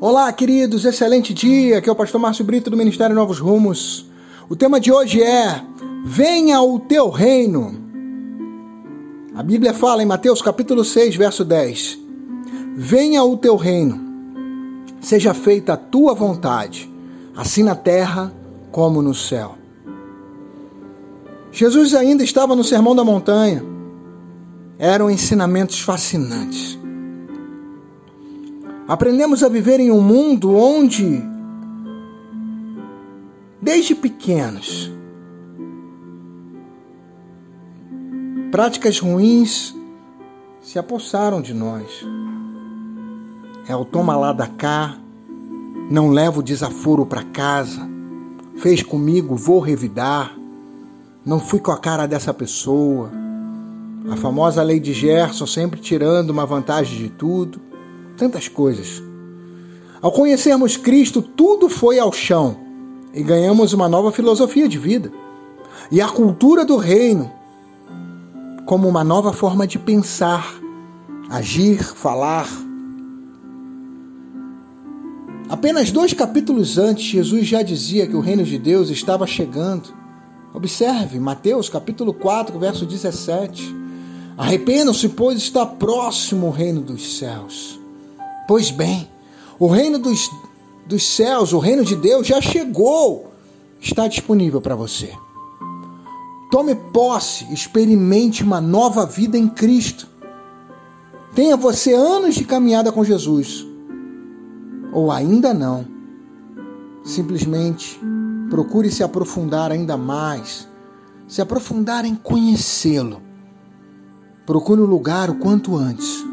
Olá, queridos, excelente dia. Aqui é o pastor Márcio Brito do Ministério Novos Rumos. O tema de hoje é: Venha o teu reino. A Bíblia fala em Mateus capítulo 6, verso 10: Venha o teu reino. Seja feita a tua vontade, assim na terra como no céu. Jesus ainda estava no Sermão da Montanha. Eram ensinamentos fascinantes. Aprendemos a viver em um mundo onde, desde pequenos, práticas ruins se apossaram de nós. É o toma lá da cá, não levo desaforo para casa, fez comigo, vou revidar, não fui com a cara dessa pessoa. A famosa lei de Gerson sempre tirando uma vantagem de tudo tantas coisas. Ao conhecermos Cristo, tudo foi ao chão e ganhamos uma nova filosofia de vida. E a cultura do reino como uma nova forma de pensar, agir, falar. Apenas dois capítulos antes, Jesus já dizia que o reino de Deus estava chegando. Observe, Mateus capítulo 4, verso 17. Arrependam-se, pois está próximo o reino dos céus. Pois bem, o reino dos, dos céus, o reino de Deus já chegou, está disponível para você. Tome posse, experimente uma nova vida em Cristo. Tenha você anos de caminhada com Jesus, ou ainda não. Simplesmente procure se aprofundar ainda mais, se aprofundar em conhecê-lo. Procure um lugar o quanto antes,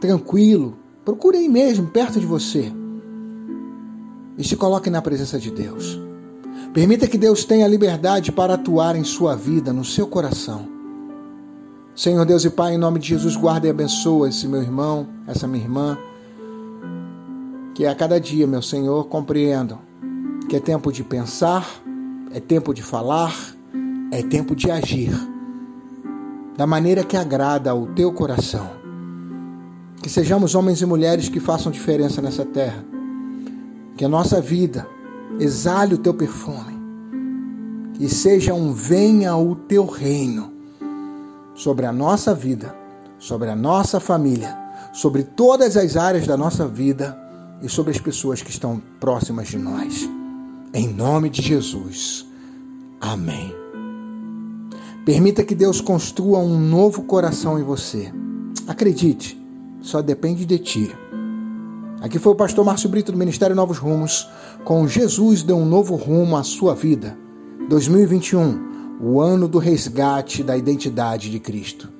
tranquilo, Procure aí mesmo, perto de você. E se coloque na presença de Deus. Permita que Deus tenha liberdade para atuar em sua vida, no seu coração. Senhor Deus e Pai, em nome de Jesus, guarda e abençoa esse meu irmão, essa minha irmã. Que a cada dia, meu Senhor, compreendam que é tempo de pensar, é tempo de falar, é tempo de agir da maneira que agrada ao teu coração. Que sejamos homens e mulheres que façam diferença nessa terra. Que a nossa vida exale o teu perfume. E seja um venha o teu reino sobre a nossa vida, sobre a nossa família, sobre todas as áreas da nossa vida e sobre as pessoas que estão próximas de nós. Em nome de Jesus. Amém. Permita que Deus construa um novo coração em você. Acredite, só depende de ti. Aqui foi o pastor Márcio Brito do Ministério Novos Rumos, com Jesus deu um novo rumo à sua vida. 2021, o ano do resgate da identidade de Cristo.